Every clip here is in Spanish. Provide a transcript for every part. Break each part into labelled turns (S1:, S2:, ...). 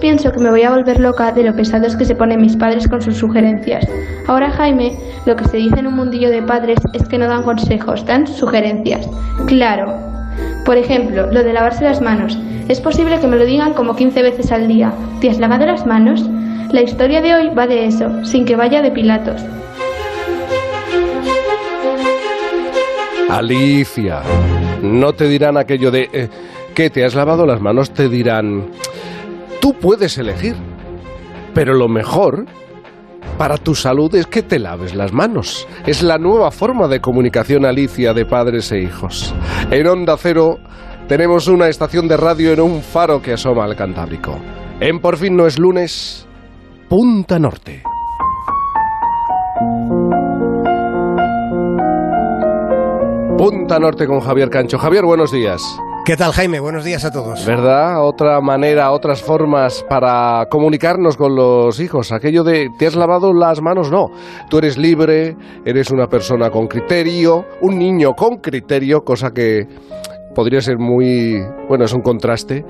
S1: pienso que me voy a volver loca de lo pesados que se ponen mis padres con sus sugerencias. Ahora, Jaime, lo que se dice en un mundillo de padres es que no dan consejos, dan sugerencias. Claro. Por ejemplo, lo de lavarse las manos. Es posible que me lo digan como 15 veces al día. ¿Te has lavado las manos? La historia de hoy va de eso, sin que vaya de Pilatos.
S2: Alicia, no te dirán aquello de eh, que te has lavado las manos, te dirán, tú puedes elegir, pero lo mejor para tu salud es que te laves las manos. Es la nueva forma de comunicación, Alicia, de padres e hijos. En Onda Cero tenemos una estación de radio en un faro que asoma al Cantábrico. En Por fin no es lunes, Punta Norte. Punta Norte con Javier Cancho. Javier, buenos días.
S3: ¿Qué tal, Jaime? Buenos días a todos.
S2: ¿Verdad? Otra manera, otras formas para comunicarnos con los hijos. Aquello de, ¿te has lavado las manos? No. Tú eres libre, eres una persona con criterio, un niño con criterio, cosa que podría ser muy, bueno, es un contraste,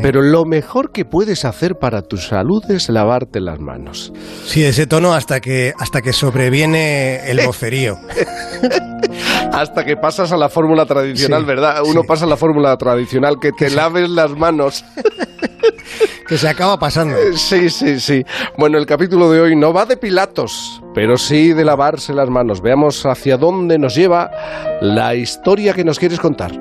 S2: pero lo mejor que puedes hacer para tu salud es lavarte las manos.
S3: Sí, ese tono hasta que hasta que sobreviene el vocerío.
S2: hasta que pasas a la fórmula tradicional, ¿verdad? Uno pasa a la fórmula tradicional que te laves las manos.
S3: que se acaba pasando.
S2: Sí, sí, sí. Bueno, el capítulo de hoy no va de Pilatos, pero sí de lavarse las manos. Veamos hacia dónde nos lleva la historia que nos quieres contar.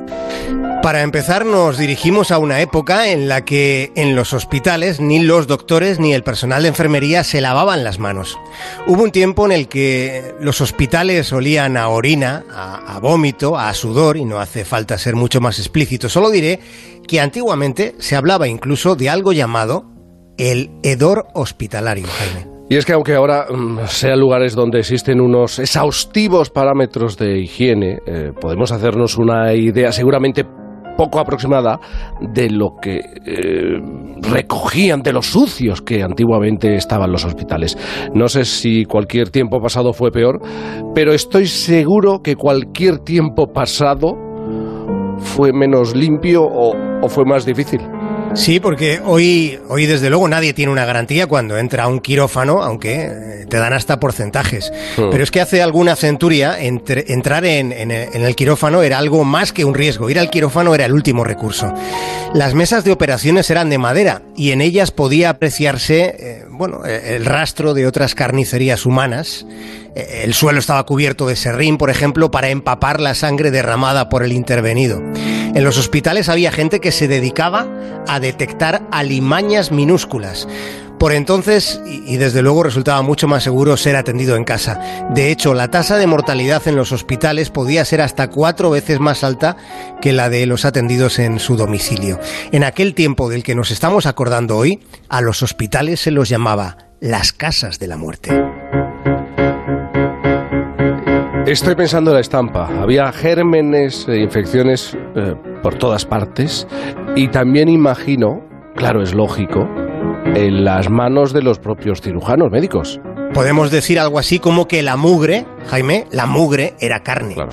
S3: Para empezar, nos dirigimos a una época en la que en los hospitales ni los doctores ni el personal de enfermería se lavaban las manos. Hubo un tiempo en el que los hospitales olían a orina, a, vómito, a sudor, y no hace falta ser mucho más explícito. Solo diré que antiguamente se hablaba incluso de algo llamado el hedor hospitalario.
S2: Y es que aunque ahora mm, sean lugares donde existen unos exhaustivos parámetros de higiene, eh, podemos hacernos una idea seguramente poco aproximada de lo que eh, recogían, de los sucios que antiguamente estaban los hospitales. No sé si cualquier tiempo pasado fue peor, pero estoy seguro que cualquier tiempo pasado fue menos limpio o, o fue más difícil.
S3: Sí, porque hoy, hoy desde luego nadie tiene una garantía cuando entra a un quirófano, aunque eh, te dan hasta porcentajes. Hmm. Pero es que hace alguna centuria entrar en, el quirófano era algo más que un riesgo. Ir al quirófano era el último recurso. Las mesas de operaciones eran de madera y en ellas podía apreciarse eh, bueno, el rastro de otras carnicerías humanas eh, el suelo estaba cubierto de serrín, por ejemplo, para empapar la sangre derramada por el intervenido. En los hospitales había gente que se dedicaba a detectar alimañas minúsculas. Por entonces, y desde luego resultaba mucho más seguro ser atendido en casa. De hecho, la tasa de mortalidad en los hospitales podía ser hasta cuatro veces más alta que la de los atendidos en su domicilio. En aquel tiempo del que nos estamos acordando hoy, a los hospitales se los llamaba las casas de la muerte.
S2: Estoy pensando en la estampa. Había gérmenes e infecciones eh, por todas partes y también imagino, claro, es lógico, en las manos de los propios cirujanos médicos.
S3: Podemos decir algo así como que la mugre, Jaime, la mugre era carne. Claro.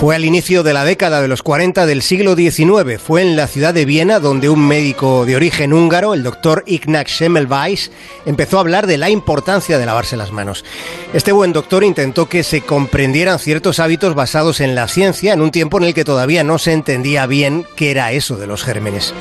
S3: Fue al inicio de la década de los 40 del siglo XIX. Fue en la ciudad de Viena donde un médico de origen húngaro, el doctor Ignaz Semmelweis, empezó a hablar de la importancia de lavarse las manos. Este buen doctor intentó que se comprendieran ciertos hábitos basados en la ciencia en un tiempo en el que todavía no se entendía bien qué era eso de los gérmenes.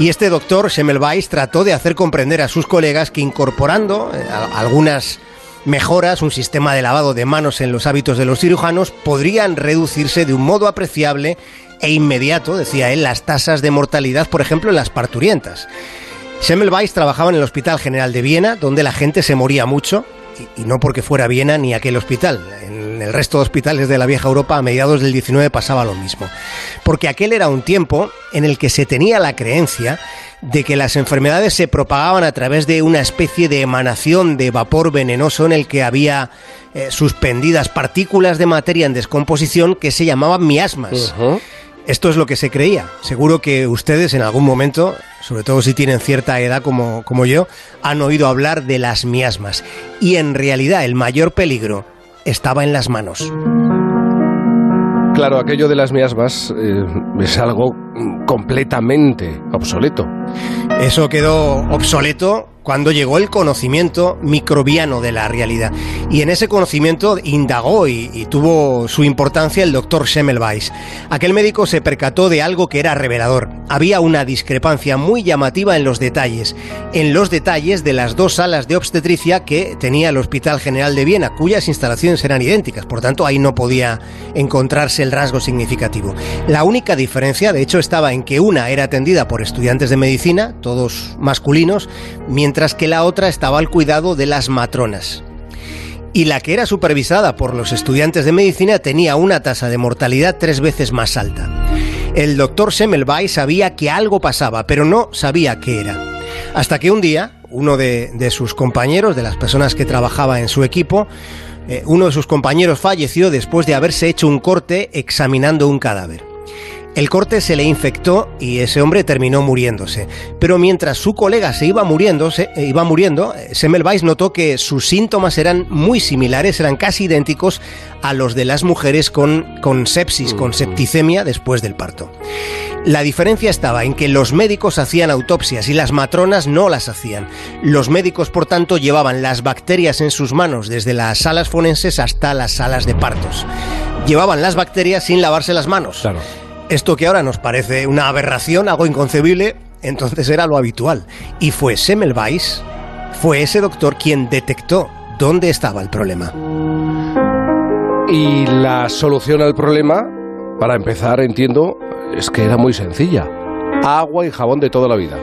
S3: Y este doctor Semmelweis trató de hacer comprender a sus colegas que incorporando eh, algunas mejoras, un sistema de lavado de manos en los hábitos de los cirujanos, podrían reducirse de un modo apreciable e inmediato, decía él, las tasas de mortalidad, por ejemplo, en las parturientas. Semmelweis trabajaba en el Hospital General de Viena, donde la gente se moría mucho, y, no porque fuera Viena ni aquel hospital. En el resto de hospitales de la vieja Europa a mediados del 19 pasaba lo mismo. Porque aquel era un tiempo en el que se tenía la creencia de que las enfermedades se propagaban a través de una especie de emanación de vapor venenoso en el que había eh, suspendidas partículas de materia en descomposición que se llamaban miasmas. Esto es lo que se creía. Seguro que ustedes en algún momento, sobre todo si tienen cierta edad como, como yo, han oído hablar de las miasmas. Y en realidad el mayor peligro estaba en las manos.
S2: Claro, aquello de las miasmas eh, es algo completamente obsoleto.
S3: Eso quedó obsoleto cuando llegó el conocimiento microbiano de la realidad. Y en ese conocimiento indagó y, tuvo su importancia el doctor Semmelweis. Aquel médico se percató de algo que era revelador. Había una discrepancia muy llamativa en los detalles, en los detalles de las dos salas de obstetricia que tenía el Hospital General de Viena, cuyas instalaciones eran idénticas, por tanto ahí no podía encontrarse el rasgo significativo. La única diferencia, de hecho, estaba en que una era atendida por estudiantes de medicina, todos masculinos, mientras mientras que la otra estaba al cuidado de las matronas. Y la que era supervisada por los estudiantes de medicina tenía una tasa de mortalidad tres veces más alta. El doctor Semmelweis sabía que algo pasaba, pero no sabía qué era. Hasta que un día, uno de, sus compañeros, de las personas que trabajaba en su equipo, eh, uno de sus compañeros falleció después de haberse hecho un corte examinando un cadáver. El corte se le infectó y ese hombre terminó muriéndose. Pero mientras su colega se iba muriendo, se, eh, iba muriendo, eh, Semmelweis notó que sus síntomas eran muy similares, eran casi idénticos a los de las mujeres con, con sepsis, con septicemia después del parto. La diferencia estaba en que los médicos hacían autopsias y las matronas no las hacían. Los médicos, por tanto, llevaban las bacterias en sus manos desde las salas forenses hasta las salas de partos. Llevaban las bacterias sin lavarse las manos.
S2: Claro.
S3: Esto que ahora nos parece una aberración, algo inconcebible, entonces era lo habitual. Y fue Semmelweis, fue ese doctor quien detectó dónde estaba el problema.
S2: Y la solución al problema, para empezar, entiendo, es que era muy sencilla. Agua y jabón de toda la vida.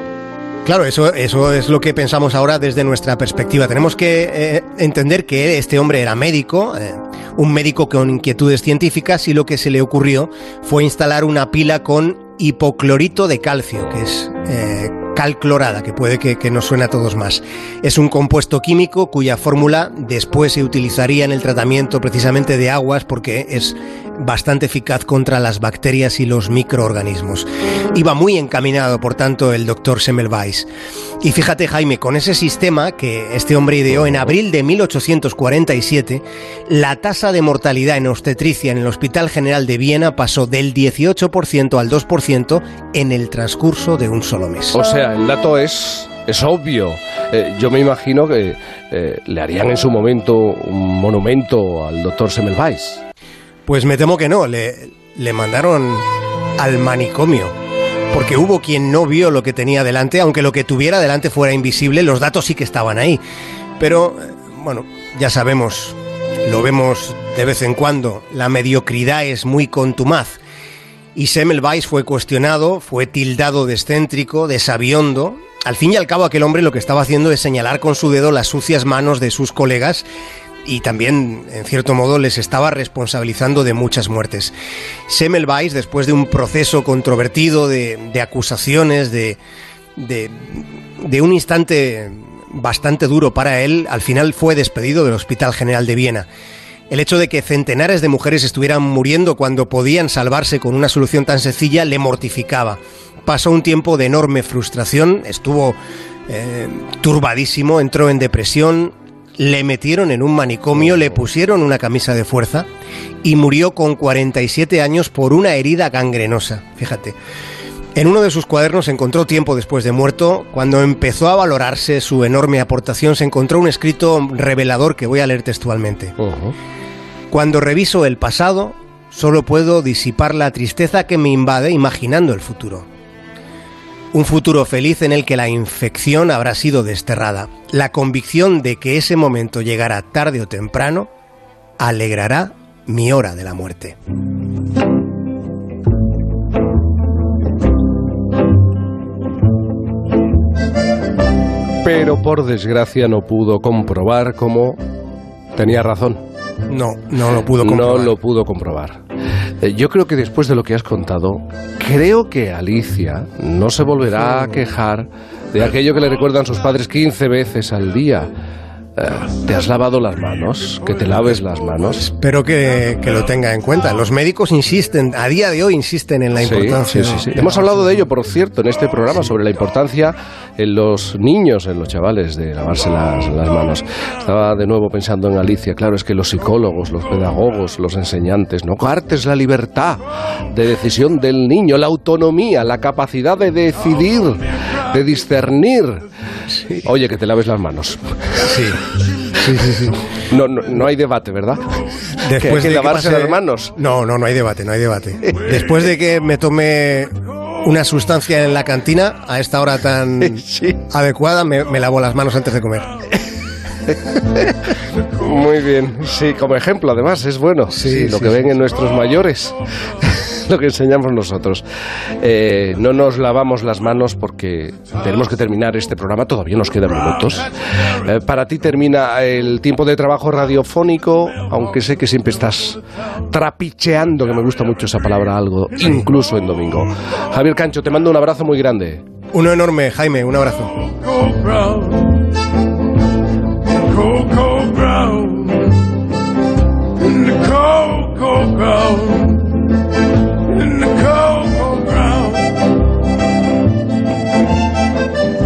S3: Claro, eso, eso es lo que pensamos ahora desde nuestra perspectiva. Tenemos que eh, entender que este hombre era médico, eh, un médico con inquietudes científicas y lo que se le ocurrió fue instalar una pila con hipoclorito de calcio, que es eh, cal clorada, que puede que, que, nos suene a todos más. Es un compuesto químico cuya fórmula después se utilizaría en el tratamiento precisamente de aguas porque es bastante eficaz contra las bacterias y los microorganismos. Iba muy encaminado, por tanto, el doctor Semmelweis. Y fíjate, Jaime, con ese sistema que este hombre ideó en abril de 1847, la tasa de mortalidad en obstetricia en el Hospital General de Viena pasó del 18% al 2% en el transcurso de un solo mes.
S2: O sea, el dato es, es obvio. Eh, yo me imagino que eh, le harían en su momento un monumento al doctor Semmelweis.
S3: Pues me temo que no, le, le mandaron al manicomio. Porque hubo quien no vio lo que tenía delante, aunque lo que tuviera delante fuera invisible, los datos sí que estaban ahí. Pero, bueno, ya sabemos, lo vemos de vez en cuando, la mediocridad es muy contumaz. Y Semmelweis fue cuestionado, fue tildado de excéntrico, de sabiondo. Al fin y al cabo, aquel hombre lo que estaba haciendo es señalar con su dedo las sucias manos de sus colegas y también, en cierto modo, les estaba responsabilizando de muchas muertes. Semmelweis, después de un proceso controvertido de, acusaciones, de, un instante bastante duro para él, al final fue despedido del Hospital General de Viena. El hecho de que centenares de mujeres estuvieran muriendo cuando podían salvarse con una solución tan sencilla le mortificaba. Pasó un tiempo de enorme frustración, estuvo eh, turbadísimo, entró en depresión, le metieron en un manicomio, le pusieron una camisa de fuerza y murió con 47 años por una herida gangrenosa. Fíjate. En uno de sus cuadernos encontró tiempo después de muerto, cuando empezó a valorarse su enorme aportación, se encontró un escrito revelador que voy a leer textualmente. Cuando reviso el pasado, solo puedo disipar la tristeza que me invade imaginando el futuro. Un futuro feliz en el que la infección habrá sido desterrada. La convicción de que ese momento llegará tarde o temprano alegrará mi hora de la muerte.
S2: Pero por desgracia no pudo comprobar cómo tenía razón.
S3: No, no lo pudo comprobar.
S2: No lo pudo comprobar. Eh, yo creo que después de lo que has contado, creo que Alicia no se volverá a quejar de aquello que le recuerdan sus padres 15 veces al día. Eh, ¿Te has lavado las manos? ¿Que te laves las manos?
S3: Espero que, que, lo tenga en cuenta. Los médicos insisten, a día de hoy insisten en la importancia.
S2: Sí, sí, sí. Hemos hablado de ello, por cierto, en este programa, sobre la importancia en los niños, en los chavales, de lavarse las, las manos. Estaba de nuevo pensando en Alicia. Claro, es que los psicólogos, los pedagogos, los enseñantes, no coartes la libertad de decisión del niño, la autonomía, la capacidad de decidir, de discernir. Oye, que te laves las manos.
S3: Sí. Sí, sí, sí.
S2: No, no, no, hay debate, ¿verdad?
S3: Después
S2: ¿Que hay que
S3: de
S2: lavarse
S3: pase-
S2: las manos.
S3: No, no, no hay debate, no hay debate. Después de que me tomé una sustancia en la cantina a esta hora tan
S2: Sí.
S3: adecuada, me, me lavo las manos antes de comer.
S2: Muy bien, sí, como ejemplo además es bueno,
S3: Sí,
S2: sí, lo
S3: sí,
S2: que
S3: sí,
S2: ven en nuestros mayores, lo que enseñamos nosotros. Eh, no nos lavamos las manos porque tenemos que terminar este programa, todavía nos quedan minutos. Eh, para ti termina el tiempo de trabajo radiofónico, aunque sé que siempre estás trapicheando, que me gusta mucho esa palabra algo, incluso en domingo. Javier Cancho, te mando un abrazo muy grande.
S3: Uno enorme, Jaime, un abrazo.